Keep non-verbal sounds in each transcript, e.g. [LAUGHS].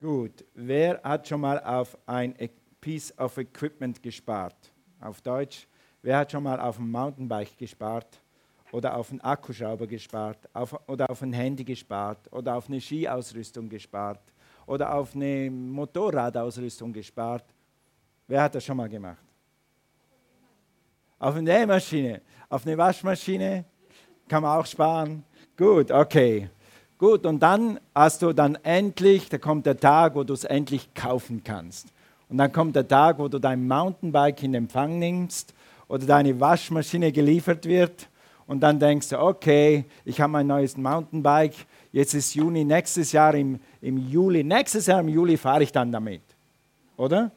Gut, wer hat schon mal auf ein E- Piece of Equipment gespart? Auf Deutsch, wer hat schon mal auf ein Mountainbike gespart? Oder auf einen Akkuschrauber gespart? Auf, oder auf ein Handy gespart? Oder auf eine Skiausrüstung gespart? Oder auf eine Motorradausrüstung gespart? Wer hat das schon mal gemacht? Auf eine Nähmaschine, auf eine Waschmaschine kann man auch sparen. Gut, okay. Gut, und dann hast du dann endlich, da kommt der Tag, wo du es endlich kaufen kannst. Und dann kommt der Tag, wo du dein Mountainbike in Empfang nimmst oder deine Waschmaschine geliefert wird. Und dann denkst du, okay, ich habe mein neues Mountainbike, jetzt ist Juni, nächstes Jahr im, im Juli, nächstes Jahr im Juli fahre ich dann damit. Oder?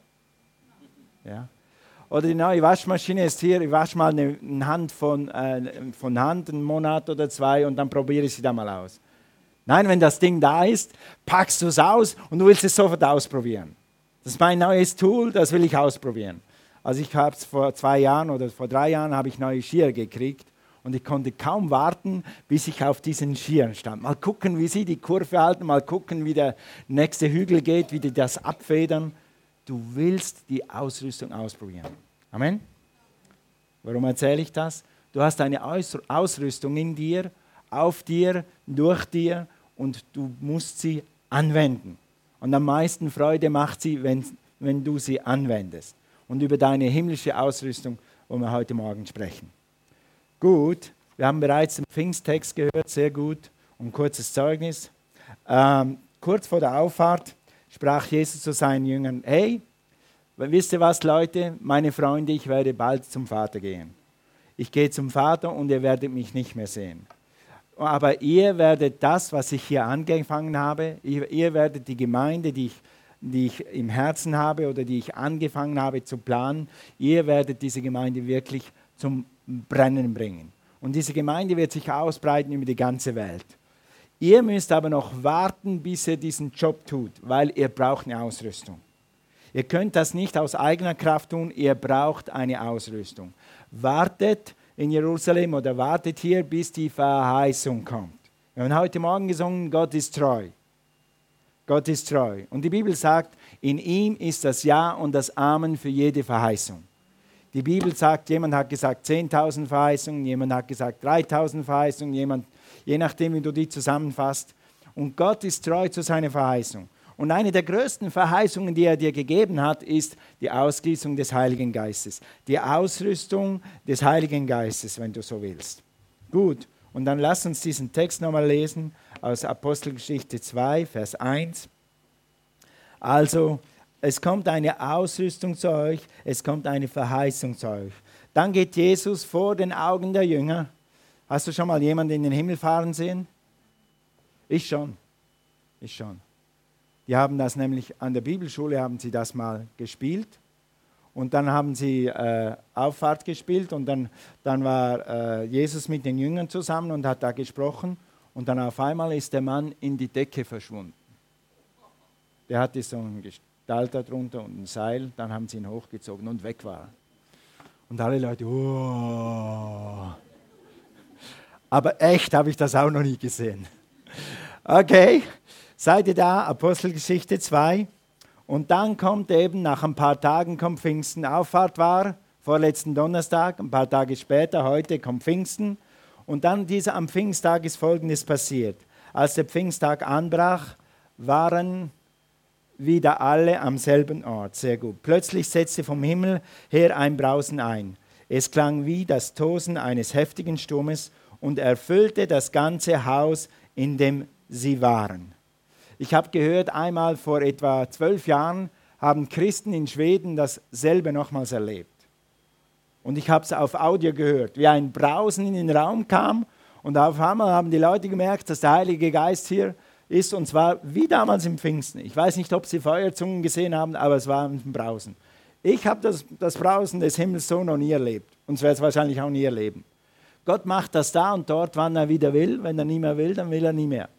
Ja. Oder die neue Waschmaschine ist hier, ich wasche mal eine, Hand von, äh, von Hand, einen Monat oder zwei und dann probiere ich sie da mal aus. Nein, wenn das Ding da ist, packst du es aus und du willst es sofort ausprobieren. Das ist mein neues Tool, das will ich ausprobieren. Also ich habe es vor zwei Jahren oder vor drei Jahren habe ich neue Skier gekriegt und ich konnte kaum warten, bis ich auf diesen Skiern stand. Mal gucken, wie sie die Kurve halten, mal gucken, wie der nächste Hügel geht, wie die das abfedern. Du willst die Ausrüstung ausprobieren. Amen. Warum erzähle ich das? Du hast eine Ausrüstung in dir, auf dir, durch dir und du musst sie anwenden. Und am meisten Freude macht sie, wenn, wenn du sie anwendest. Und über deine himmlische Ausrüstung wollen wir heute Morgen sprechen. Gut, wir haben bereits den Pfingsttext gehört, sehr gut. Und kurzes Zeugnis. Ähm, kurz vor der Auffahrt sprach Jesus zu seinen Jüngern: Hey, wisst ihr was, Leute, meine Freunde, ich werde bald zum Vater gehen. Ich gehe zum Vater und ihr werdet mich nicht mehr sehen. Aber ihr werdet das, was ich hier angefangen habe, ihr, ihr werdet die Gemeinde, die ich, die ich im Herzen habe oder die ich angefangen habe zu planen, ihr werdet diese Gemeinde wirklich zum Brennen bringen. Und diese Gemeinde wird sich ausbreiten über die ganze Welt. Ihr müsst aber noch warten, bis ihr diesen Job tut, weil ihr braucht eine Ausrüstung. Ihr könnt das nicht aus eigener Kraft tun, ihr braucht eine Ausrüstung. Wartet in Jerusalem oder wartet hier, bis die Verheißung kommt. Wir haben heute Morgen gesungen, Gott ist treu. Gott ist treu. Und die Bibel sagt, in ihm ist das Ja und das Amen für jede Verheißung. Die Bibel sagt, jemand hat gesagt 10.000 Verheißungen, jemand hat gesagt 3.000 Verheißungen, jemand, je nachdem, wie du die zusammenfasst. Und Gott ist treu zu seiner Verheißung. Und eine der größten Verheißungen, die er dir gegeben hat, ist die Ausgießung des Heiligen Geistes. Die Ausrüstung des Heiligen Geistes, wenn du so willst. Gut, und dann lass uns diesen Text nochmal lesen aus Apostelgeschichte 2, Vers 1. Also, es kommt eine Ausrüstung zu euch, es kommt eine Verheißung zu euch. Dann geht Jesus vor den Augen der Jünger. Hast du schon mal jemanden in den Himmel fahren sehen? Ich schon. Ich schon. Die haben das nämlich an der Bibelschule haben sie das mal gespielt und dann haben sie äh, Auffahrt gespielt und dann, dann war äh, Jesus mit den Jüngern zusammen und hat da gesprochen und dann auf einmal ist der Mann in die Decke verschwunden. Der hatte so einen Gestalt darunter und ein Seil, dann haben sie ihn hochgezogen und weg war Und alle Leute, oh. Aber echt habe ich das auch noch nie gesehen. Okay, Seid ihr da? Apostelgeschichte 2. Und dann kommt eben, nach ein paar Tagen kommt Pfingsten. Auffahrt war vorletzten Donnerstag, ein paar Tage später, heute kommt Pfingsten. Und dann dieser, am Pfingsttag ist Folgendes passiert. Als der Pfingsttag anbrach, waren wieder alle am selben Ort. Sehr gut. Plötzlich setzte vom Himmel her ein Brausen ein. Es klang wie das Tosen eines heftigen Sturmes und erfüllte das ganze Haus, in dem sie waren. Ich habe gehört, einmal vor etwa zwölf Jahren haben Christen in Schweden dasselbe nochmals erlebt. Und ich habe es auf Audio gehört, wie ein Brausen in den Raum kam und auf einmal haben die Leute gemerkt, dass der Heilige Geist hier ist und zwar wie damals im Pfingsten. Ich weiß nicht, ob sie Feuerzungen gesehen haben, aber es war ein Brausen. Ich habe das, das Brausen des Himmels so noch nie erlebt und werde es wahrscheinlich auch nie erleben. Gott macht das da und dort, wann er wieder will. Wenn er nie mehr will, dann will er nie mehr.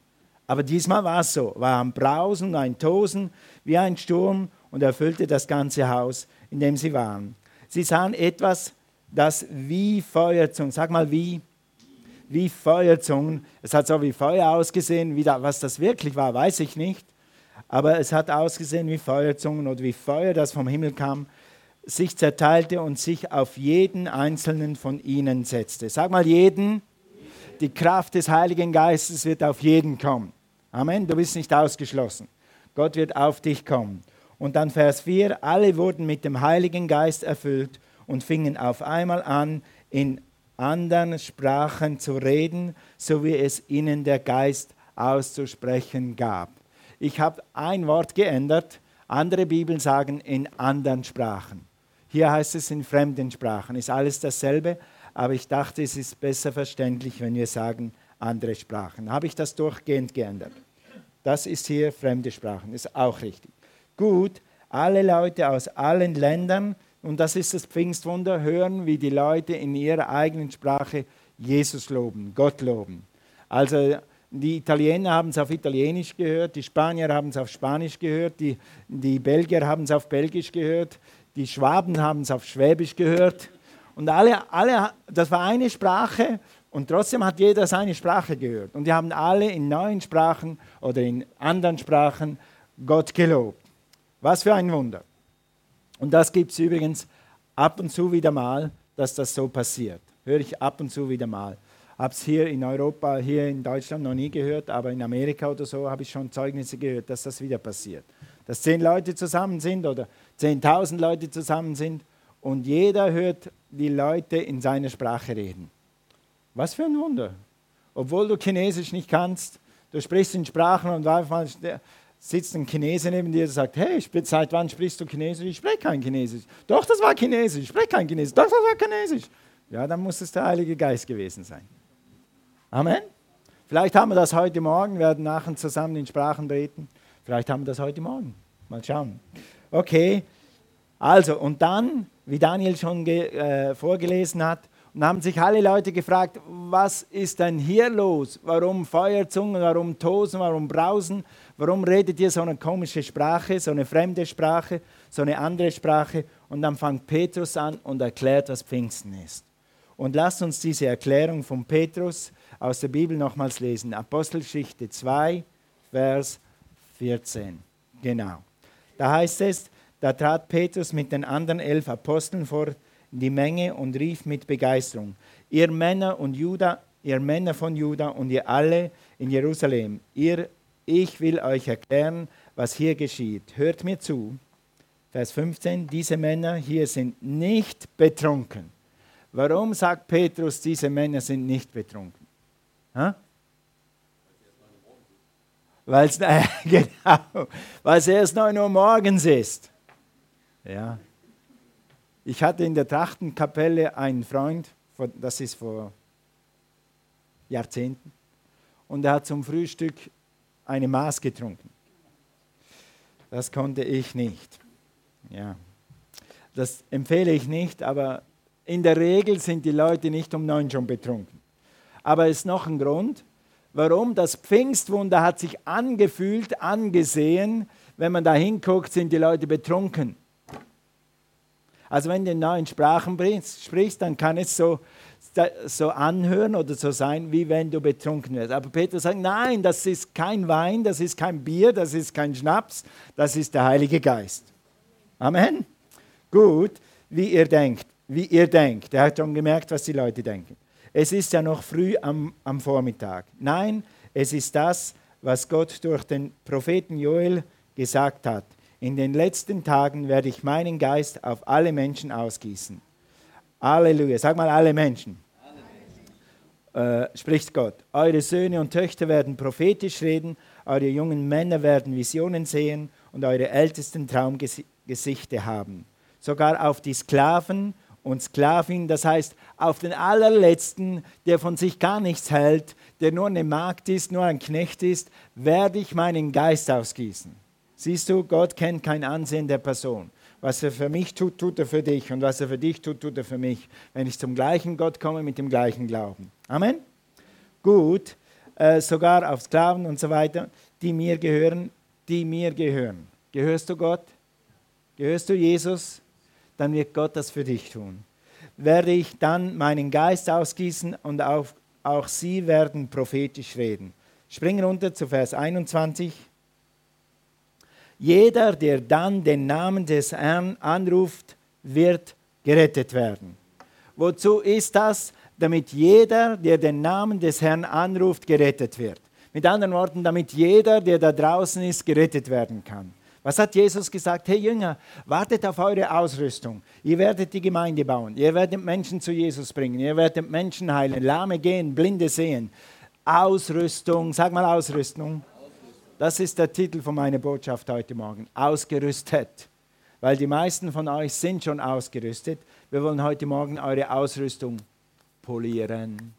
Aber diesmal war es so, war ein Brausen, ein Tosen, wie ein Sturm und erfüllte das ganze Haus, in dem sie waren. Sie sahen etwas, das wie Feuerzungen, sag mal wie, wie Feuerzungen, es hat so wie Feuer ausgesehen, wie da, was das wirklich war, weiß ich nicht. aber es hat ausgesehen wie Feuerzungen oder wie Feuer, das vom Himmel kam, sich zerteilte und sich auf jeden einzelnen von ihnen setzte. Sag mal jeden, die Kraft des Heiligen Geistes wird auf jeden kommen. Amen, du bist nicht ausgeschlossen. Gott wird auf dich kommen. Und dann Vers 4, alle wurden mit dem Heiligen Geist erfüllt und fingen auf einmal an, in anderen Sprachen zu reden, so wie es ihnen der Geist auszusprechen gab. Ich habe ein Wort geändert, andere Bibeln sagen in anderen Sprachen. Hier heißt es in fremden Sprachen, ist alles dasselbe, aber ich dachte, es ist besser verständlich, wenn wir sagen andere Sprachen. Habe ich das durchgehend geändert? Das ist hier fremde Sprachen, ist auch richtig. Gut, alle Leute aus allen Ländern, und das ist das Pfingstwunder, hören, wie die Leute in ihrer eigenen Sprache Jesus loben, Gott loben. Also die Italiener haben es auf Italienisch gehört, die Spanier haben es auf Spanisch gehört, die, die Belgier haben es auf Belgisch gehört, die Schwaben haben es auf Schwäbisch gehört. Und alle, alle, das war eine Sprache und trotzdem hat jeder seine Sprache gehört. Und die haben alle in neuen Sprachen oder in anderen Sprachen Gott gelobt. Was für ein Wunder. Und das gibt es übrigens ab und zu wieder mal, dass das so passiert. Höre ich ab und zu wieder mal. Habe es hier in Europa, hier in Deutschland noch nie gehört, aber in Amerika oder so habe ich schon Zeugnisse gehört, dass das wieder passiert. Dass zehn Leute zusammen sind oder zehntausend Leute zusammen sind und jeder hört die Leute in seiner Sprache reden. Was für ein Wunder. Obwohl du Chinesisch nicht kannst, du sprichst in Sprachen und einmal sitzt ein Chinese neben dir und sagt, hey, seit wann sprichst du Chinesisch? Ich spreche kein Chinesisch. Doch, das war Chinesisch. Ich spreche kein Chinesisch. Doch, das war Chinesisch. Ja, dann muss es der Heilige Geist gewesen sein. Amen. Vielleicht haben wir das heute Morgen, wir werden nachher zusammen in Sprachen beten. Vielleicht haben wir das heute Morgen. Mal schauen. Okay, also und dann, wie Daniel schon äh, vorgelesen hat, und haben sich alle Leute gefragt, was ist denn hier los? Warum Feuerzungen, warum Tosen, warum Brausen? Warum redet ihr so eine komische Sprache, so eine fremde Sprache, so eine andere Sprache? Und dann fängt Petrus an und erklärt, was Pfingsten ist. Und lasst uns diese Erklärung von Petrus aus der Bibel nochmals lesen. Apostelgeschichte 2, Vers 14. Genau. Da heißt es, da trat Petrus mit den anderen elf Aposteln vor die Menge und rief mit Begeisterung, ihr Männer und Juda, ihr Männer von Juda und ihr alle in Jerusalem, ihr, ich will euch erklären, was hier geschieht. Hört mir zu. Vers 15, diese Männer hier sind nicht betrunken. Warum sagt Petrus, diese Männer sind nicht betrunken? Weil es äh, [LAUGHS] genau, erst 9 Uhr morgens ist. Ja, ich hatte in der Trachtenkapelle einen Freund, das ist vor Jahrzehnten, und er hat zum Frühstück eine Maß getrunken. Das konnte ich nicht. Ja. Das empfehle ich nicht, aber in der Regel sind die Leute nicht um neun schon betrunken. Aber es ist noch ein Grund, warum das Pfingstwunder hat sich angefühlt, angesehen. Wenn man da hinguckt, sind die Leute betrunken. Also wenn du in neuen Sprachen sprichst, dann kann es so, so anhören oder so sein, wie wenn du betrunken wirst. Aber Petrus sagt, nein, das ist kein Wein, das ist kein Bier, das ist kein Schnaps, das ist der Heilige Geist. Amen. Gut, wie ihr denkt, wie ihr denkt. Er hat schon gemerkt, was die Leute denken. Es ist ja noch früh am, am Vormittag. Nein, es ist das, was Gott durch den Propheten Joel gesagt hat. In den letzten Tagen werde ich meinen Geist auf alle Menschen ausgießen. Halleluja. Sag mal alle Menschen. Äh, spricht Gott. Eure Söhne und Töchter werden prophetisch reden, eure jungen Männer werden Visionen sehen und eure Ältesten Traumgesichte haben. Sogar auf die Sklaven und Sklavinnen, das heißt auf den allerletzten, der von sich gar nichts hält, der nur eine Magd ist, nur ein Knecht ist, werde ich meinen Geist ausgießen. Siehst du, Gott kennt kein Ansehen der Person. Was er für mich tut, tut er für dich. Und was er für dich tut, tut er für mich. Wenn ich zum gleichen Gott komme, mit dem gleichen Glauben. Amen? Gut, äh, sogar auf Sklaven und so weiter, die mir gehören, die mir gehören. Gehörst du Gott? Gehörst du Jesus? Dann wird Gott das für dich tun. Werde ich dann meinen Geist ausgießen und auch, auch sie werden prophetisch reden. Springen runter zu Vers 21. Jeder, der dann den Namen des Herrn anruft, wird gerettet werden. Wozu ist das? Damit jeder, der den Namen des Herrn anruft, gerettet wird. Mit anderen Worten, damit jeder, der da draußen ist, gerettet werden kann. Was hat Jesus gesagt? Hey Jünger, wartet auf eure Ausrüstung. Ihr werdet die Gemeinde bauen. Ihr werdet Menschen zu Jesus bringen. Ihr werdet Menschen heilen, Lahme gehen, Blinde sehen. Ausrüstung, sag mal Ausrüstung. Das ist der Titel von meiner Botschaft heute Morgen. Ausgerüstet. Weil die meisten von euch sind schon ausgerüstet. Wir wollen heute Morgen eure Ausrüstung polieren.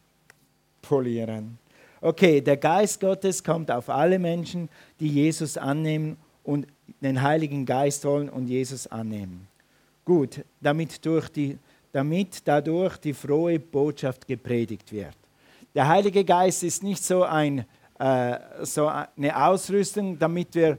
Polieren. Okay, der Geist Gottes kommt auf alle Menschen, die Jesus annehmen und den Heiligen Geist wollen und Jesus annehmen. Gut, damit, durch die, damit dadurch die frohe Botschaft gepredigt wird. Der Heilige Geist ist nicht so, ein, äh, so eine Ausrüstung, damit wir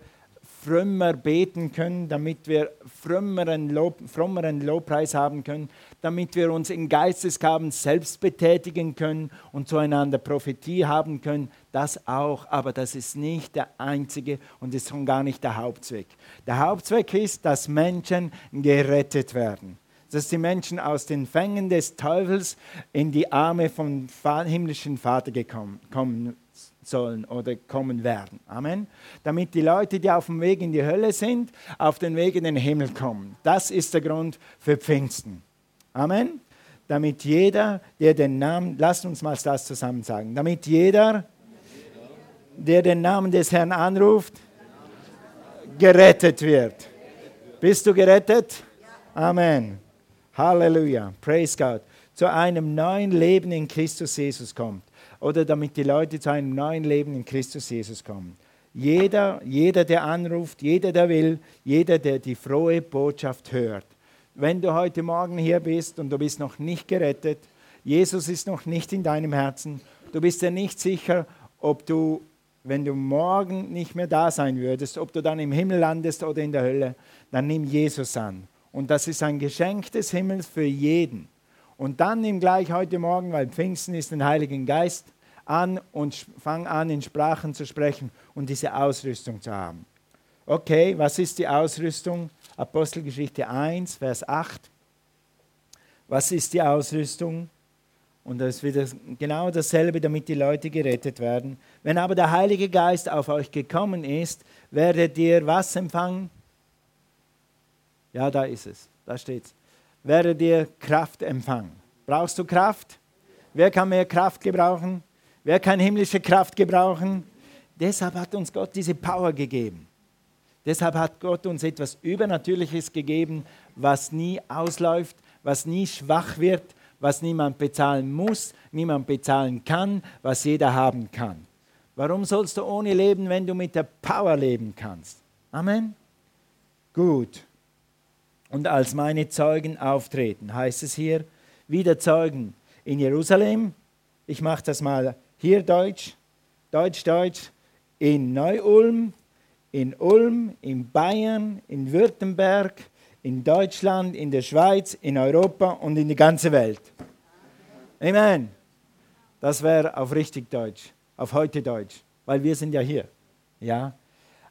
frömmer beten können, damit wir frömmeren, Lob, frommeren Lobpreis haben können, damit wir uns in Geistesgaben selbst betätigen können und zueinander Prophetie haben können. Das auch, aber das ist nicht der einzige und ist schon gar nicht der Hauptzweck. Der Hauptzweck ist, dass Menschen gerettet werden dass die Menschen aus den Fängen des Teufels in die Arme vom himmlischen Vater gekommen, kommen sollen oder kommen werden. Amen. Damit die Leute, die auf dem Weg in die Hölle sind, auf den Weg in den Himmel kommen. Das ist der Grund für Pfingsten. Amen. Damit jeder, der den Namen, lasst uns mal das zusammen sagen, damit jeder, der den Namen des Herrn anruft, gerettet wird. Bist du gerettet? Amen. Halleluja. Praise God. Zu einem neuen Leben in Christus Jesus kommt oder damit die Leute zu einem neuen Leben in Christus Jesus kommen. Jeder, jeder, der anruft, jeder, der will, jeder, der die frohe Botschaft hört. Wenn du heute Morgen hier bist und du bist noch nicht gerettet, Jesus ist noch nicht in deinem Herzen, du bist dir nicht sicher, ob du, wenn du morgen nicht mehr da sein würdest, ob du dann im Himmel landest oder in der Hölle, dann nimm Jesus an. Und das ist ein Geschenk des Himmels für jeden. Und dann nimm gleich heute Morgen, weil Pfingsten ist den Heiligen Geist, an und fang an, in Sprachen zu sprechen und diese Ausrüstung zu haben. Okay, was ist die Ausrüstung? Apostelgeschichte 1, Vers 8. Was ist die Ausrüstung? Und das ist wieder genau dasselbe, damit die Leute gerettet werden. Wenn aber der Heilige Geist auf euch gekommen ist, werdet ihr was empfangen? Ja, da ist es. Da steht es. Werdet ihr Kraft empfangen. Brauchst du Kraft? Wer kann mehr Kraft gebrauchen? Wer kann himmlische Kraft gebrauchen? Deshalb hat uns Gott diese Power gegeben. Deshalb hat Gott uns etwas Übernatürliches gegeben, was nie ausläuft, was nie schwach wird, was niemand bezahlen muss, niemand bezahlen kann, was jeder haben kann. Warum sollst du ohne leben, wenn du mit der Power leben kannst? Amen. Gut. Und als meine Zeugen auftreten, heißt es hier, wieder Zeugen in Jerusalem. Ich mache das mal hier Deutsch, Deutsch, Deutsch, in Neu-Ulm, in Ulm, in Bayern, in Württemberg, in Deutschland, in der Schweiz, in Europa und in die ganze Welt. Amen. Das wäre auf richtig Deutsch, auf heute Deutsch, weil wir sind ja hier. Ja.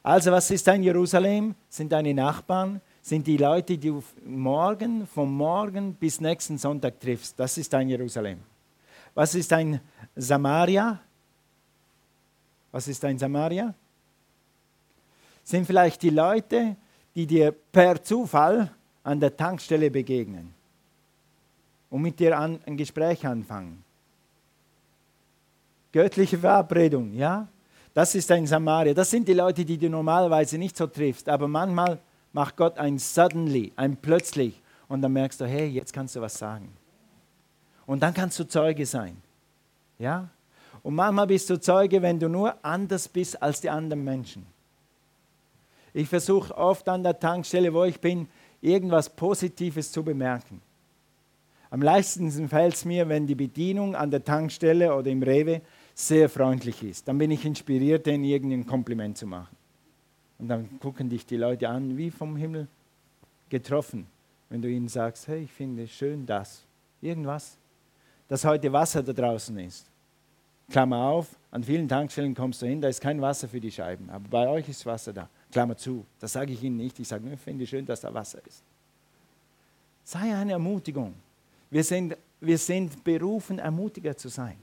Also was ist ein Jerusalem? Sind deine Nachbarn? Sind die Leute, die du morgen, vom Morgen bis nächsten Sonntag triffst? Das ist ein Jerusalem. Was ist ein Samaria? Was ist ein Samaria? Sind vielleicht die Leute, die dir per Zufall an der Tankstelle begegnen und mit dir an, ein Gespräch anfangen. Göttliche Verabredung, ja? Das ist ein Samaria. Das sind die Leute, die du normalerweise nicht so triffst. Aber manchmal macht Gott ein Suddenly, ein Plötzlich. Und dann merkst du, hey, jetzt kannst du was sagen. Und dann kannst du Zeuge sein. Ja? Und manchmal bist du Zeuge, wenn du nur anders bist als die anderen Menschen. Ich versuche oft an der Tankstelle, wo ich bin, irgendwas Positives zu bemerken. Am leichtesten fällt es mir, wenn die Bedienung an der Tankstelle oder im Rewe sehr freundlich ist. Dann bin ich inspiriert, denen irgendein Kompliment zu machen. Und dann gucken dich die Leute an, wie vom Himmel getroffen, wenn du ihnen sagst, hey, ich finde schön das. Irgendwas dass heute Wasser da draußen ist. Klammer auf, an vielen Tankstellen kommst du hin, da ist kein Wasser für die Scheiben, aber bei euch ist Wasser da. Klammer zu, das sage ich Ihnen nicht. Ich sage nur, ich finde schön, dass da Wasser ist. Sei eine Ermutigung. Wir sind, wir sind berufen, Ermutiger zu sein.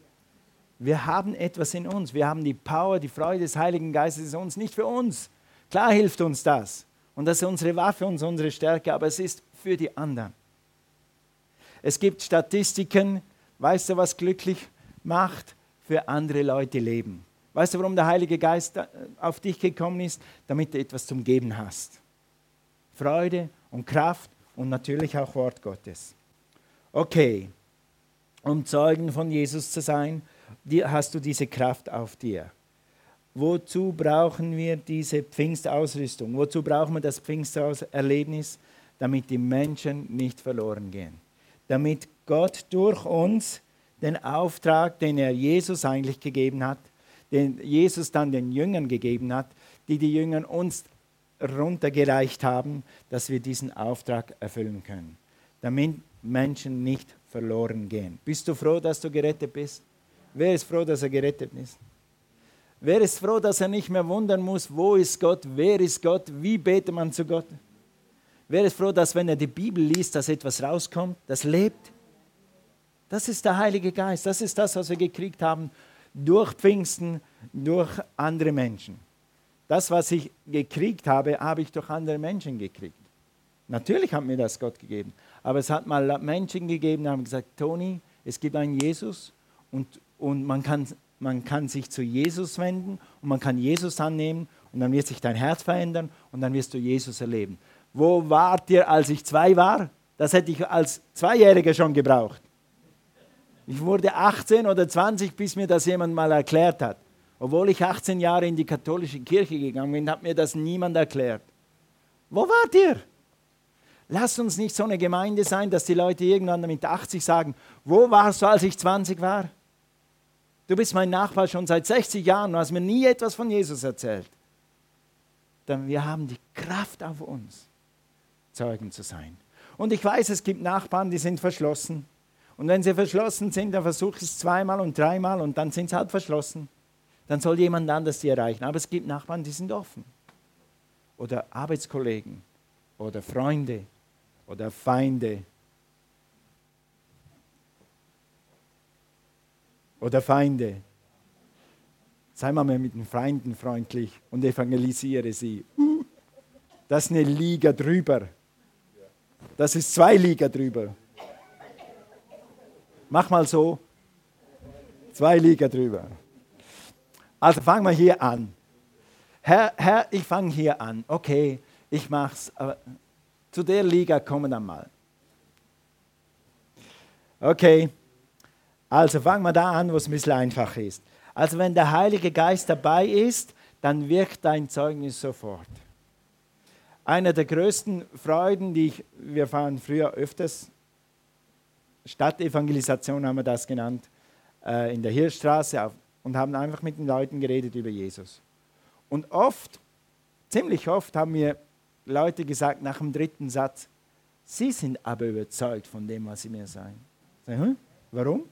Wir haben etwas in uns. Wir haben die Power, die Freude des Heiligen Geistes in uns. Nicht für uns. Klar hilft uns das. Und das ist unsere Waffe unsere Stärke, aber es ist für die anderen. Es gibt Statistiken, weißt du, was glücklich macht? Für andere Leute leben. Weißt du, warum der Heilige Geist auf dich gekommen ist? Damit du etwas zum Geben hast. Freude und Kraft und natürlich auch Wort Gottes. Okay, um Zeugen von Jesus zu sein, hast du diese Kraft auf dir. Wozu brauchen wir diese Pfingstausrüstung? Wozu brauchen wir das Pfingsterlebnis? Damit die Menschen nicht verloren gehen. Damit Gott durch uns den Auftrag, den er Jesus eigentlich gegeben hat, den Jesus dann den Jüngern gegeben hat, die die Jünger uns runtergereicht haben, dass wir diesen Auftrag erfüllen können, damit Menschen nicht verloren gehen. Bist du froh, dass du gerettet bist? Wer ist froh, dass er gerettet ist? Wer ist froh, dass er nicht mehr wundern muss, wo ist Gott, wer ist Gott, wie betet man zu Gott? Wer ist froh, dass wenn er die Bibel liest, dass etwas rauskommt, das lebt? Das ist der Heilige Geist, das ist das, was wir gekriegt haben durch Pfingsten, durch andere Menschen. Das, was ich gekriegt habe, habe ich durch andere Menschen gekriegt. Natürlich hat mir das Gott gegeben. Aber es hat mal Menschen gegeben, die haben gesagt, Toni, es gibt einen Jesus und, und man, kann, man kann sich zu Jesus wenden und man kann Jesus annehmen und dann wird sich dein Herz verändern und dann wirst du Jesus erleben. Wo wart ihr, als ich zwei war? Das hätte ich als Zweijähriger schon gebraucht. Ich wurde 18 oder 20, bis mir das jemand mal erklärt hat. Obwohl ich 18 Jahre in die katholische Kirche gegangen bin, hat mir das niemand erklärt. Wo wart ihr? Lass uns nicht so eine Gemeinde sein, dass die Leute irgendwann mit 80 sagen, wo warst du, als ich 20 war? Du bist mein Nachbar schon seit 60 Jahren und hast mir nie etwas von Jesus erzählt. Denn wir haben die Kraft auf uns, Zeugen zu sein. Und ich weiß, es gibt Nachbarn, die sind verschlossen. Und wenn sie verschlossen sind, dann versuche ich es zweimal und dreimal und dann sind sie halt verschlossen. Dann soll jemand anders sie erreichen. Aber es gibt Nachbarn, die sind offen. Oder Arbeitskollegen oder Freunde oder Feinde. Oder Feinde. Sei mal mit den Feinden freundlich und evangelisiere sie. Das ist eine Liga drüber. Das ist zwei Liga drüber. Mach mal so. Zwei Liga drüber. Also fangen wir hier an. Herr, Herr ich fange hier an. Okay, ich mach's. Aber zu der Liga kommen dann mal. Okay, also fangen wir da an, wo es ein bisschen einfacher ist. Also wenn der Heilige Geist dabei ist, dann wirkt dein Zeugnis sofort. Eine der größten Freuden, die ich, wir fahren früher öfters Stadtevangelisation haben wir das genannt, äh, in der Hirschstraße auf, und haben einfach mit den Leuten geredet über Jesus. Und oft, ziemlich oft haben mir Leute gesagt nach dem dritten Satz, sie sind aber überzeugt von dem, was sie mir sagen. Sag, hm? Warum?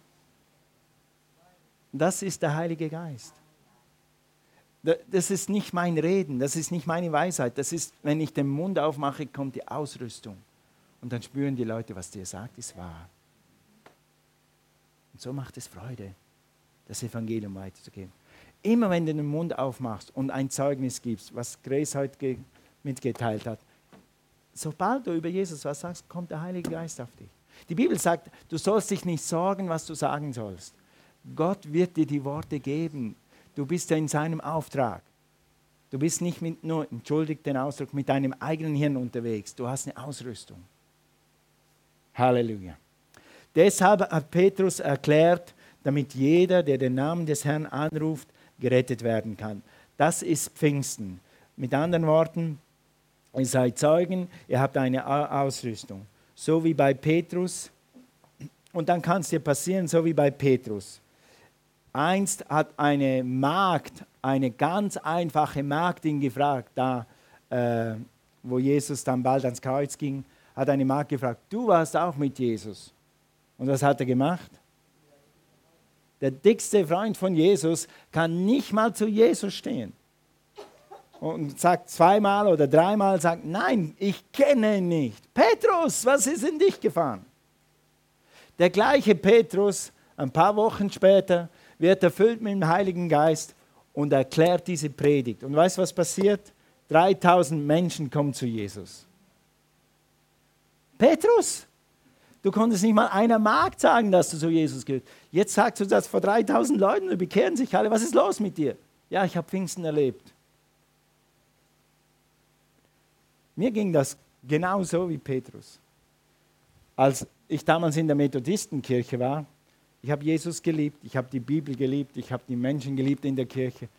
Das ist der Heilige Geist. Das ist nicht mein Reden, das ist nicht meine Weisheit. Das ist, wenn ich den Mund aufmache, kommt die Ausrüstung. Und dann spüren die Leute, was dir sagt, ist wahr. Und so macht es Freude, das Evangelium weiterzugeben. Immer wenn du den Mund aufmachst und ein Zeugnis gibst, was Grace heute mitgeteilt hat, sobald du über Jesus was sagst, kommt der Heilige Geist auf dich. Die Bibel sagt, du sollst dich nicht sorgen, was du sagen sollst. Gott wird dir die Worte geben. Du bist ja in seinem Auftrag. Du bist nicht mit nur, entschuldigt den Ausdruck, mit deinem eigenen Hirn unterwegs. Du hast eine Ausrüstung. Halleluja. Deshalb hat Petrus erklärt, damit jeder, der den Namen des Herrn anruft, gerettet werden kann. Das ist Pfingsten. Mit anderen Worten, ihr seid Zeugen, ihr habt eine Ausrüstung. So wie bei Petrus. Und dann kann es dir passieren, so wie bei Petrus. Einst hat eine Magd, eine ganz einfache Magd ihn gefragt, da äh, wo Jesus dann bald ans Kreuz ging, hat eine Magd gefragt, du warst auch mit Jesus. Und was hat er gemacht? Der dickste Freund von Jesus kann nicht mal zu Jesus stehen. und sagt zweimal oder dreimal, sagt, nein, ich kenne ihn nicht. Petrus, was ist in dich gefahren? Der gleiche Petrus, ein paar Wochen später, wird erfüllt mit dem Heiligen Geist und erklärt diese Predigt. Und weißt du, was passiert? 3000 Menschen kommen zu Jesus. Petrus, du konntest nicht mal einer Magd sagen, dass du zu Jesus gehst. Jetzt sagst du das vor 3000 Leuten und bekehren sich alle. Was ist los mit dir? Ja, ich habe Pfingsten erlebt. Mir ging das genauso wie Petrus. Als ich damals in der Methodistenkirche war, ich habe Jesus geliebt, ich habe die Bibel geliebt, ich habe die Menschen geliebt in der Kirche.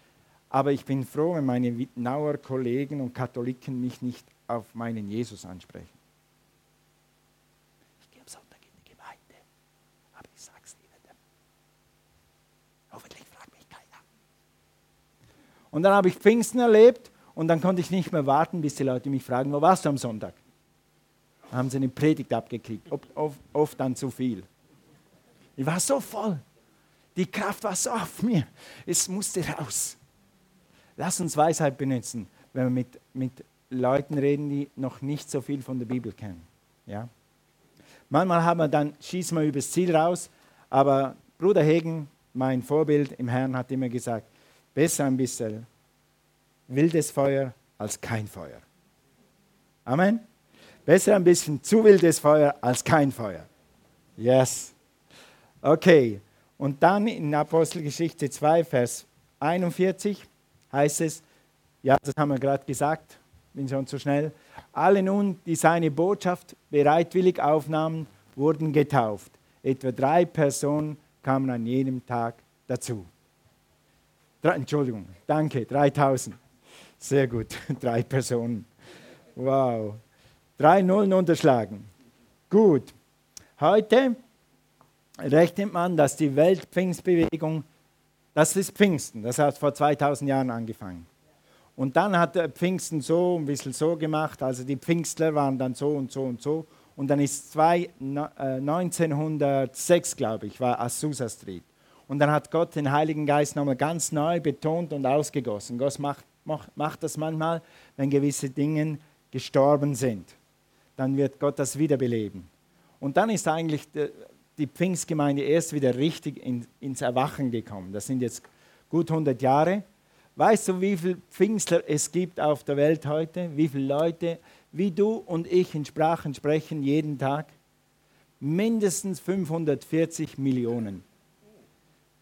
Aber ich bin froh, wenn meine Wittenauer Kollegen und Katholiken mich nicht auf meinen Jesus ansprechen. Ich gehe am Sonntag in die Gemeinde, aber ich sage es niemandem. Hoffentlich fragt mich keiner. Und dann habe ich Pfingsten erlebt und dann konnte ich nicht mehr warten, bis die Leute mich fragen, wo warst du am Sonntag? Dann haben sie eine Predigt abgekriegt, oft, oft dann zu viel. Ich war so voll. Die Kraft war so auf mir. Es musste raus. Lass uns Weisheit benutzen, wenn wir mit, mit Leuten reden, die noch nicht so viel von der Bibel kennen. Ja? Manchmal haben wir dann, schießen wir übers Ziel raus, aber Bruder Hegen, mein Vorbild im Herrn, hat immer gesagt, besser ein bisschen wildes Feuer als kein Feuer. Amen. Besser ein bisschen zu wildes Feuer als kein Feuer. Yes. Okay. Und dann in Apostelgeschichte 2, Vers 41 heißt es, ja, das haben wir gerade gesagt, bin schon zu schnell. Alle nun, die seine Botschaft bereitwillig aufnahmen, wurden getauft. Etwa drei Personen kamen an jedem Tag dazu. Drei, Entschuldigung, danke, 3000. Sehr gut, [LAUGHS] drei Personen. Wow. Drei Nullen unterschlagen. Gut. Heute rechnet man, dass die Weltpfingstbewegung, das ist Pfingsten, das hat vor 2000 Jahren angefangen. Und dann hat der Pfingsten so ein bisschen so gemacht, also die Pfingstler waren dann so und so und so. Und dann ist zwei, 1906, äh, glaube ich, war Azusa Street. Und dann hat Gott den Heiligen Geist nochmal ganz neu betont und ausgegossen. Gott macht macht das manchmal, wenn gewisse Dinge gestorben sind. Dann wird Gott das wiederbeleben. Und dann ist eigentlich die Pfingstgemeinde erst wieder richtig ins Erwachen gekommen. Das sind jetzt gut 100 Jahre. Weißt du, wie viele Pfingstler es gibt auf der Welt heute? Wie viele Leute, wie du und ich in Sprachen sprechen jeden Tag? Mindestens 540 Millionen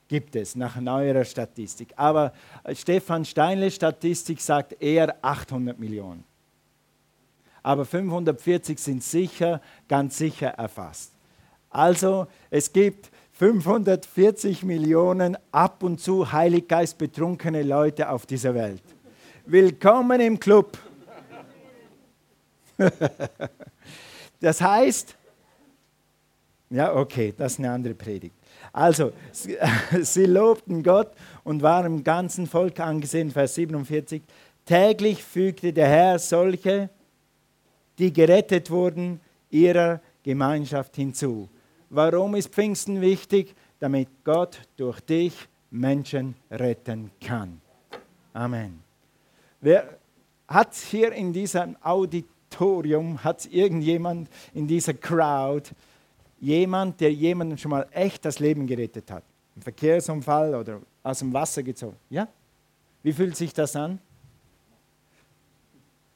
gibt es nach neuerer Statistik. Aber Stefan Steinle Statistik sagt eher 800 Millionen. Aber 540 sind sicher, ganz sicher erfasst. Also es gibt 540 Millionen ab und zu Heiliggeist betrunkene Leute auf dieser Welt. Willkommen im Club. [LAUGHS] das heißt, ja, okay, das ist eine andere Predigt. Also, [LAUGHS] sie lobten Gott und waren im ganzen Volk angesehen, Vers 47. Täglich fügte der Herr solche, die gerettet wurden, ihrer Gemeinschaft hinzu. Warum ist Pfingsten wichtig? Damit Gott durch dich Menschen retten kann. Amen. Wer hat hier in diesem Auditorium, hat irgendjemand in dieser Crowd jemand, der jemanden schon mal echt das Leben gerettet hat. Ein Verkehrsunfall oder aus dem Wasser gezogen. Ja? Wie fühlt sich das an?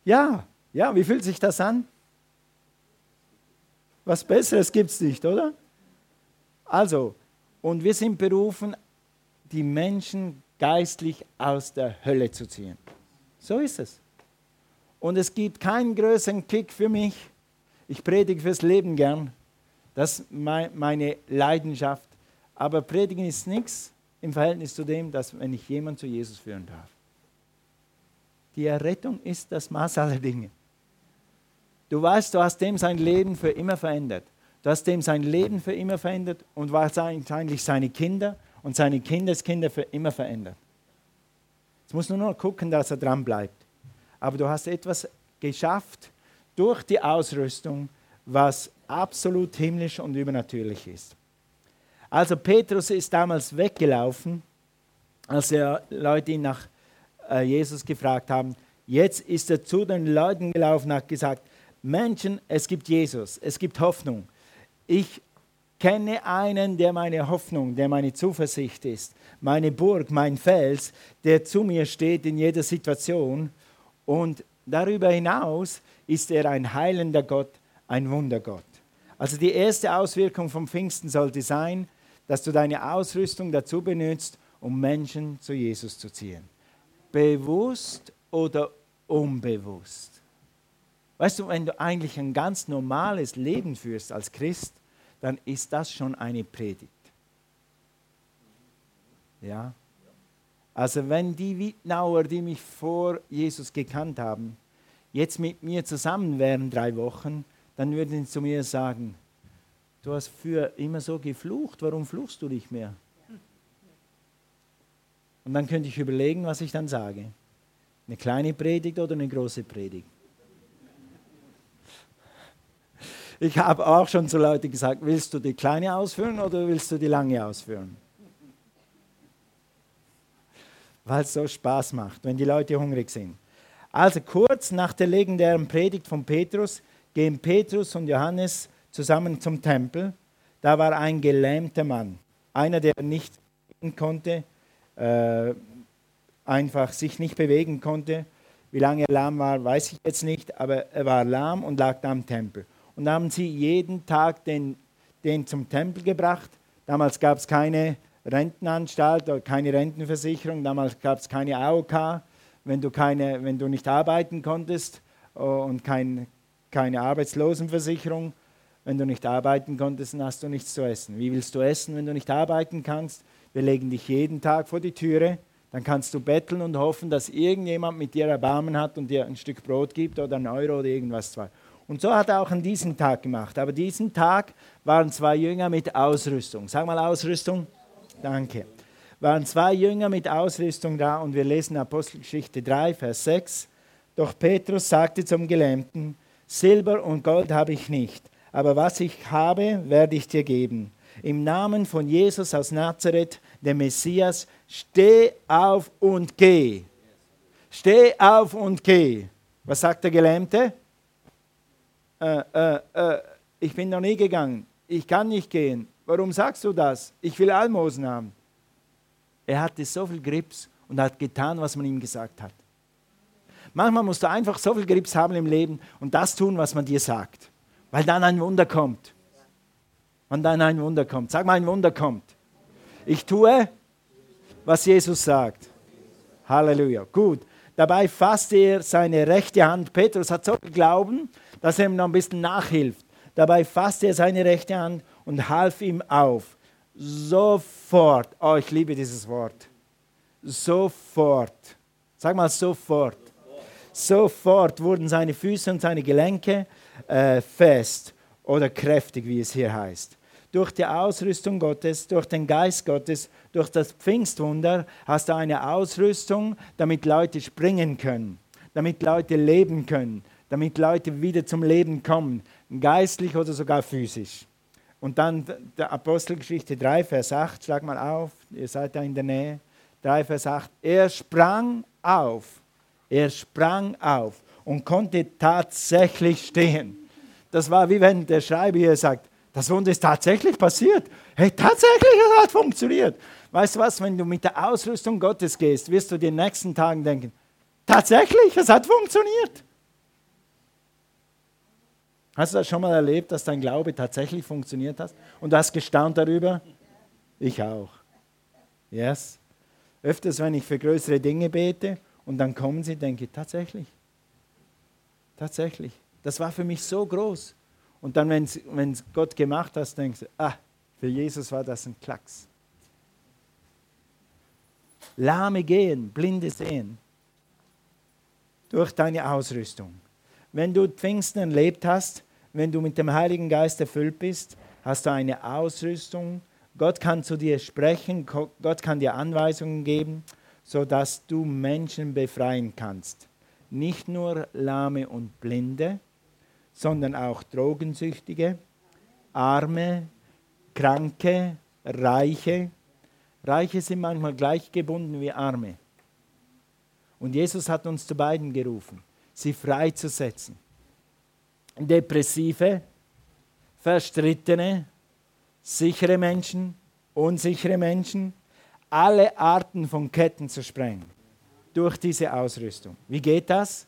Ja, ja, wie fühlt sich das an? Was Besseres gibt es nicht, oder? Also, und wir sind berufen, die Menschen geistlich aus der Hölle zu ziehen. So ist es. Und es gibt keinen größeren Kick für mich. Ich predige fürs Leben gern. Das ist meine Leidenschaft. Aber Predigen ist nichts im Verhältnis zu dem, dass wenn ich jemanden zu Jesus führen darf. Die Errettung ist das Maß aller Dinge. Du weißt, du hast dem sein Leben für immer verändert. Du hast dem sein Leben für immer verändert und wahrscheinlich seine Kinder und seine Kindeskinder für immer verändert. Jetzt muss nur noch gucken, dass er dran bleibt. Aber du hast etwas geschafft durch die Ausrüstung, was absolut himmlisch und übernatürlich ist. Also Petrus ist damals weggelaufen, als die Leute ihn nach äh, Jesus gefragt haben, Jetzt ist er zu den Leuten gelaufen und hat gesagt, Menschen, es gibt Jesus, es gibt Hoffnung. Ich kenne einen, der meine Hoffnung, der meine Zuversicht ist, meine Burg, mein Fels, der zu mir steht in jeder Situation. Und darüber hinaus ist er ein heilender Gott, ein Wundergott. Also die erste Auswirkung vom Pfingsten sollte sein, dass du deine Ausrüstung dazu benutzt, um Menschen zu Jesus zu ziehen. Bewusst oder unbewusst. Weißt du, wenn du eigentlich ein ganz normales Leben führst als Christ, dann ist das schon eine Predigt. Ja? Also wenn die Wittnauer, die mich vor Jesus gekannt haben, jetzt mit mir zusammen wären drei Wochen, dann würden sie zu mir sagen, du hast für immer so geflucht, warum fluchst du nicht mehr? Und dann könnte ich überlegen, was ich dann sage. Eine kleine Predigt oder eine große Predigt. Ich habe auch schon zu Leuten gesagt, willst du die kleine ausführen oder willst du die lange ausführen? Weil es so Spaß macht, wenn die Leute hungrig sind. Also kurz nach der legendären Predigt von Petrus gehen Petrus und Johannes zusammen zum Tempel. Da war ein gelähmter Mann, einer, der nicht konnte, äh, einfach sich nicht bewegen konnte. Wie lange er lahm war, weiß ich jetzt nicht, aber er war lahm und lag da am Tempel. Und haben sie jeden Tag den, den zum Tempel gebracht. Damals gab es keine Rentenanstalt oder keine Rentenversicherung, damals gab es keine AOK. Wenn du, keine, wenn du nicht arbeiten konntest oh, und kein, keine Arbeitslosenversicherung, wenn du nicht arbeiten konntest, dann hast du nichts zu essen. Wie willst du essen, wenn du nicht arbeiten kannst? Wir legen dich jeden Tag vor die Türe. Dann kannst du betteln und hoffen, dass irgendjemand mit dir Erbarmen hat und dir ein Stück Brot gibt oder einen Euro oder irgendwas. Und so hat er auch an diesem Tag gemacht. Aber diesen Tag waren zwei Jünger mit Ausrüstung. Sag mal Ausrüstung. Danke. Waren zwei Jünger mit Ausrüstung da und wir lesen Apostelgeschichte 3, Vers 6. Doch Petrus sagte zum Gelähmten, Silber und Gold habe ich nicht, aber was ich habe, werde ich dir geben. Im Namen von Jesus aus Nazareth, dem Messias, steh auf und geh. Steh auf und geh. Was sagt der Gelähmte? Äh, äh, äh, ich bin noch nie gegangen. Ich kann nicht gehen. Warum sagst du das? Ich will Almosen haben. Er hatte so viel Grips und hat getan, was man ihm gesagt hat. Manchmal musst du einfach so viel Grips haben im Leben und das tun, was man dir sagt, weil dann ein Wunder kommt. Und dann ein Wunder kommt. Sag mal, ein Wunder kommt. Ich tue, was Jesus sagt. Halleluja. Gut. Dabei fasste er seine rechte Hand. Petrus hat so viel Glauben, dass er ihm noch ein bisschen nachhilft. Dabei fasste er seine rechte Hand und half ihm auf. Sofort, oh, ich liebe dieses Wort. Sofort. Sag mal sofort. Sofort wurden seine Füße und seine Gelenke äh, fest oder kräftig, wie es hier heißt. Durch die Ausrüstung Gottes, durch den Geist Gottes, durch das Pfingstwunder hast du eine Ausrüstung, damit Leute springen können, damit Leute leben können, damit Leute wieder zum Leben kommen, geistlich oder sogar physisch. Und dann der Apostelgeschichte 3, Vers 8, schlag mal auf, ihr seid da in der Nähe. 3, Vers 8. Er sprang auf, er sprang auf und konnte tatsächlich stehen. Das war wie wenn der Schreiber hier sagt, das Wunder ist tatsächlich passiert. Hey, tatsächlich, es hat funktioniert. Weißt du was, wenn du mit der Ausrüstung Gottes gehst, wirst du den nächsten Tagen denken, tatsächlich, es hat funktioniert. Hast du das schon mal erlebt, dass dein Glaube tatsächlich funktioniert hat? Und du hast gestaunt darüber? Ich auch. Yes. Öfters, wenn ich für größere Dinge bete und dann kommen sie, denke ich, tatsächlich. Tatsächlich. Das war für mich so groß. Und dann, wenn es Gott gemacht hat, denkst du, ah, für Jesus war das ein Klacks. Lahme gehen, Blinde sehen. Durch deine Ausrüstung. Wenn du Pfingsten erlebt hast, wenn du mit dem Heiligen Geist erfüllt bist, hast du eine Ausrüstung. Gott kann zu dir sprechen, Gott kann dir Anweisungen geben, sodass du Menschen befreien kannst. Nicht nur Lahme und Blinde, sondern auch Drogensüchtige, Arme, Kranke, Reiche. Reiche sind manchmal gleich gebunden wie Arme. Und Jesus hat uns zu beiden gerufen, sie freizusetzen. Depressive, verstrittene, sichere Menschen, unsichere Menschen, alle Arten von Ketten zu sprengen durch diese Ausrüstung. Wie geht das?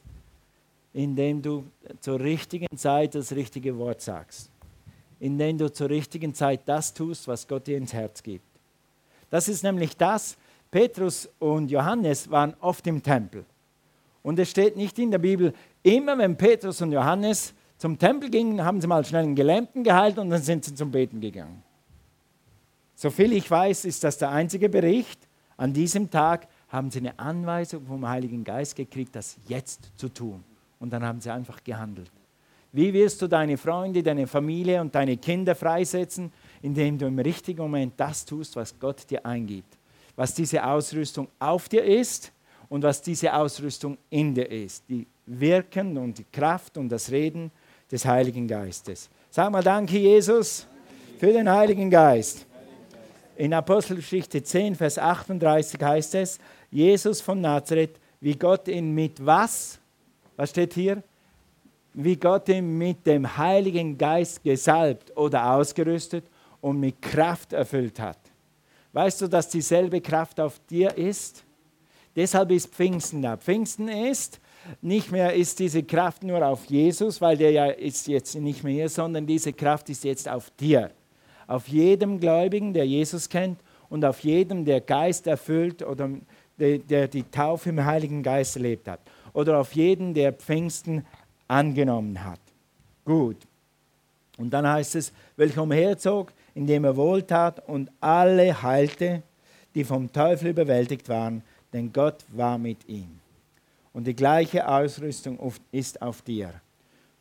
Indem du zur richtigen Zeit das richtige Wort sagst. Indem du zur richtigen Zeit das tust, was Gott dir ins Herz gibt. Das ist nämlich das, Petrus und Johannes waren oft im Tempel. Und es steht nicht in der Bibel, immer wenn Petrus und Johannes zum Tempel gingen, haben sie mal schnell einen Gelähmten geheilt und dann sind sie zum Beten gegangen. Soviel ich weiß, ist das der einzige Bericht. An diesem Tag haben sie eine Anweisung vom Heiligen Geist gekriegt, das jetzt zu tun. Und dann haben sie einfach gehandelt. Wie wirst du deine Freunde, deine Familie und deine Kinder freisetzen? Indem du im richtigen Moment das tust, was Gott dir eingibt. Was diese Ausrüstung auf dir ist und was diese Ausrüstung in dir ist. Die Wirken und die Kraft und das Reden des Heiligen Geistes. Sag mal Danke, Jesus, für den Heiligen Geist. In Apostelgeschichte 10, Vers 38 heißt es, Jesus von Nazareth, wie Gott ihn mit was? Was steht hier? Wie Gott ihn mit dem Heiligen Geist gesalbt oder ausgerüstet und mit Kraft erfüllt hat. Weißt du, dass dieselbe Kraft auf dir ist? Deshalb ist Pfingsten da. Pfingsten ist, nicht mehr ist diese Kraft nur auf Jesus, weil der ja ist jetzt nicht mehr hier, sondern diese Kraft ist jetzt auf dir auf jedem Gläubigen, der Jesus kennt und auf jedem, der Geist erfüllt oder der, die Taufe im Heiligen Geist erlebt hat. Oder auf jeden, der Pfingsten angenommen hat. Gut. Und dann heißt es, welcher umherzog, indem er wohltat und alle heilte, die vom Teufel überwältigt waren, denn Gott war mit ihm. Und die gleiche Ausrüstung ist auf dir.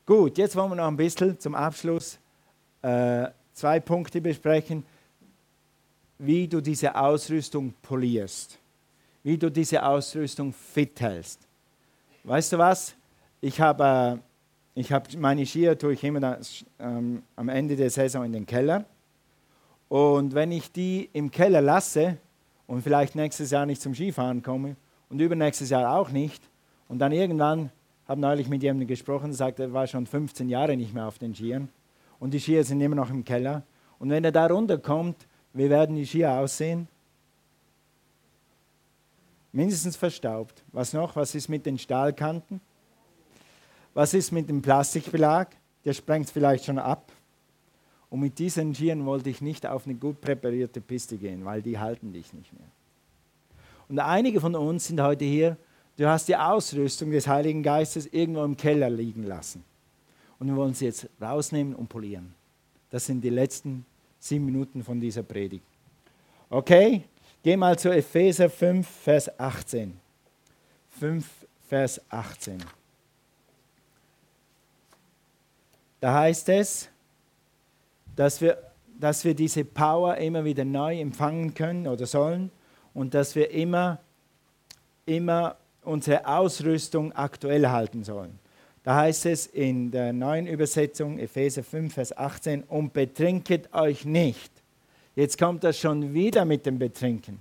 Gut, jetzt wollen wir noch ein bisschen zum Abschluss äh, zwei Punkte besprechen, wie du diese Ausrüstung polierst, wie du diese Ausrüstung fit hältst. Weißt du was? Ich habe äh, ich hab meine Skier tue ich immer das, ähm, am Ende der Saison in den Keller. Und wenn ich die im Keller lasse und vielleicht nächstes Jahr nicht zum Skifahren komme und übernächstes Jahr auch nicht und dann irgendwann habe neulich mit jemandem gesprochen, sagt, er war schon 15 Jahre nicht mehr auf den Skiern und die Skier sind immer noch im Keller. Und wenn er da runterkommt, wie werden die Skier aussehen? Mindestens verstaubt. Was noch? Was ist mit den Stahlkanten? Was ist mit dem Plastikbelag? Der sprengt vielleicht schon ab. Und mit diesen Skiern wollte ich nicht auf eine gut präparierte Piste gehen, weil die halten dich nicht mehr. Und einige von uns sind heute hier, du hast die Ausrüstung des Heiligen Geistes irgendwo im Keller liegen lassen. Und wir wollen sie jetzt rausnehmen und polieren. Das sind die letzten sieben Minuten von dieser Predigt. Okay, geh mal zu Epheser 5, Vers 18. 5, Vers 18. Da heißt es, dass wir, dass wir diese Power immer wieder neu empfangen können oder sollen und dass wir immer, immer unsere Ausrüstung aktuell halten sollen. Da heißt es in der neuen Übersetzung, Epheser 5, Vers 18, und betrinket euch nicht. Jetzt kommt das schon wieder mit dem Betrinken.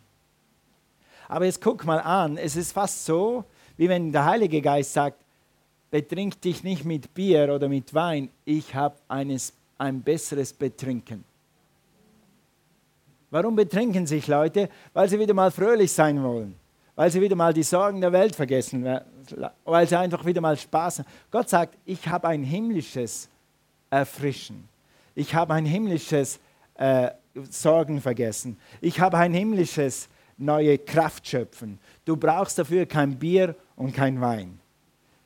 Aber jetzt guck mal an, es ist fast so, wie wenn der Heilige Geist sagt, betrink dich nicht mit Bier oder mit Wein, ich habe ein besseres Betrinken. Warum betrinken sich Leute? Weil sie wieder mal fröhlich sein wollen weil sie wieder mal die Sorgen der Welt vergessen, weil sie einfach wieder mal Spaß haben. Gott sagt, ich habe ein himmlisches Erfrischen. Ich habe ein himmlisches äh, Sorgen vergessen. Ich habe ein himmlisches neue Kraft schöpfen. Du brauchst dafür kein Bier und kein Wein.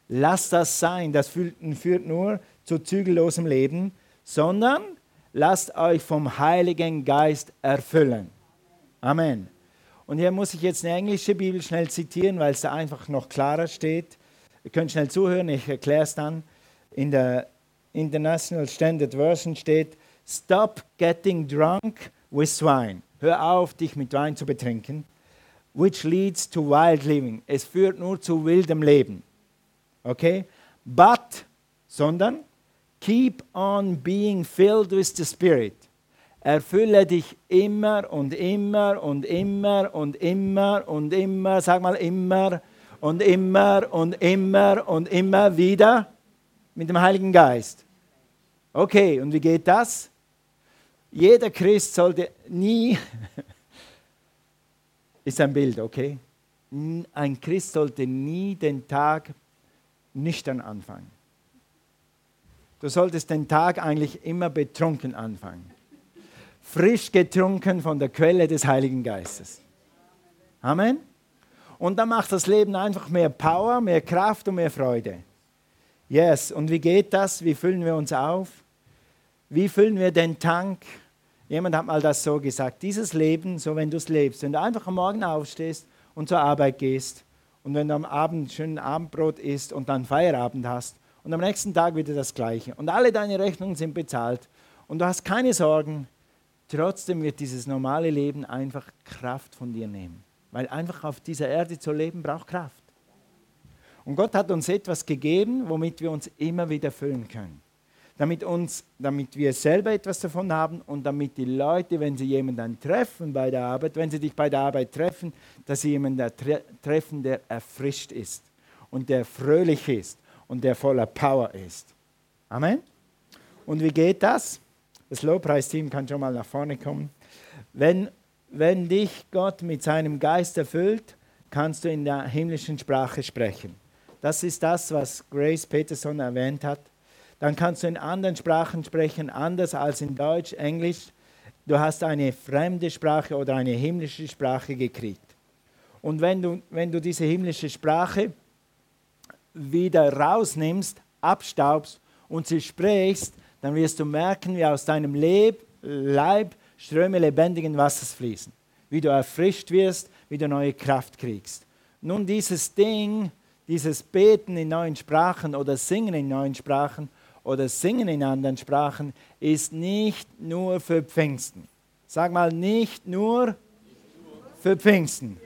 Lass das sein. Das führt nur zu zügellosem Leben, sondern lasst euch vom Heiligen Geist erfüllen. Amen. Und hier muss ich jetzt eine englische Bibel schnell zitieren, weil es da einfach noch klarer steht. Ihr könnt schnell zuhören, ich erkläre es dann. In der International Standard Version steht, Stop getting drunk with wine. Hör auf, dich mit Wein zu betrinken. Which leads to wild living. Es führt nur zu wildem Leben. Okay? But, sondern, keep on being filled with the Spirit erfülle dich immer und immer und immer und immer und immer, sag mal immer und immer und immer und immer wieder mit dem Heiligen Geist. Okay, und wie geht das? Jeder Christ sollte nie, [LAUGHS] ist ein Bild, okay? Ein Christ sollte nie den Tag nüchtern anfangen. Du solltest den Tag eigentlich immer betrunken anfangen. Frisch getrunken von der Quelle des Heiligen Geistes. Amen. Und dann macht das Leben einfach mehr Power, mehr Kraft und mehr Freude. Yes, und wie geht das? Wie füllen wir uns auf? Wie füllen wir den Tank? Jemand hat mal das so gesagt, dieses Leben, so wenn du es lebst, wenn du einfach am Morgen aufstehst und zur Arbeit gehst und wenn du am Abend schön Abendbrot isst und dann Feierabend hast und am nächsten Tag wieder das Gleiche und alle deine Rechnungen sind bezahlt und du hast keine Sorgen, trotzdem wird dieses normale Leben einfach Kraft von dir nehmen. Weil einfach auf dieser Erde zu leben braucht Kraft. Und Gott hat uns etwas gegeben, womit wir uns immer wieder füllen können. Damit, uns, damit wir selber etwas davon haben und damit die Leute, wenn sie jemanden treffen bei der Arbeit, wenn sie dich bei der Arbeit treffen, dass sie jemanden tre treffen, der erfrischt ist und der fröhlich ist und der voller Power ist. Amen. Und wie geht das? Das Lobpreisteam kann schon mal nach vorne kommen. Wenn wenn dich Gott mit seinem Geist erfüllt, kannst du in der himmlischen Sprache sprechen. Das ist das, was Grace Peterson erwähnt hat. Dann kannst du in anderen Sprachen sprechen, anders als in Deutsch, Englisch. Du hast eine fremde Sprache oder eine himmlische Sprache gekriegt. Und wenn du, wenn du diese himmlische Sprache wieder rausnimmst, abstaubst und sie sprichst, dann wirst du merken, wie aus deinem Leb, Leib Ströme lebendigen Wassers fließen, wie du erfrischt wirst, wie du neue Kraft kriegst. Nun, dieses Ding, dieses Beten in neuen Sprachen oder Singen in neuen Sprachen oder Singen in anderen Sprachen ist nicht nur für Pfingsten. Sag mal, nicht nur für Pfingsten,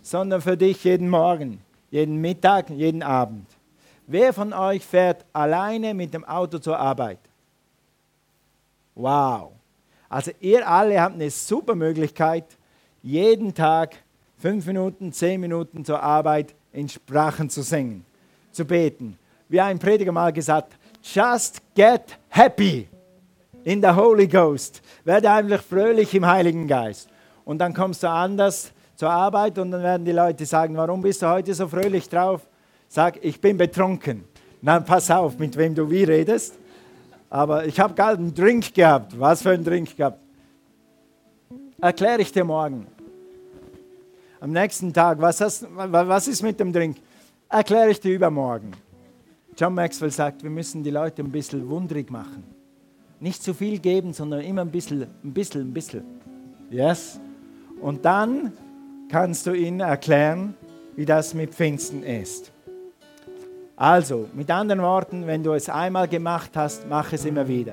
sondern für dich jeden Morgen, jeden Mittag, jeden Abend. Wer von euch fährt alleine mit dem Auto zur Arbeit? Wow. Also ihr alle habt eine super Möglichkeit, jeden Tag fünf Minuten, zehn Minuten zur Arbeit in Sprachen zu singen, zu beten. Wie ein Prediger mal gesagt, just get happy in the Holy Ghost. Werde einfach fröhlich im Heiligen Geist. Und dann kommst du anders zur Arbeit und dann werden die Leute sagen, warum bist du heute so fröhlich drauf? Sag, ich bin betrunken. Na, pass auf, mit wem du wie redest. Aber ich habe gerade einen Drink gehabt. Was für einen Drink gehabt? Erkläre ich dir morgen. Am nächsten Tag, was, hast, was ist mit dem Drink? Erkläre ich dir übermorgen. John Maxwell sagt, wir müssen die Leute ein bisschen wundrig machen. Nicht zu viel geben, sondern immer ein bisschen, ein bisschen, ein bisschen. Yes? Und dann kannst du ihnen erklären, wie das mit Pfingsten ist. Also, mit anderen Worten, wenn du es einmal gemacht hast, mach es immer wieder.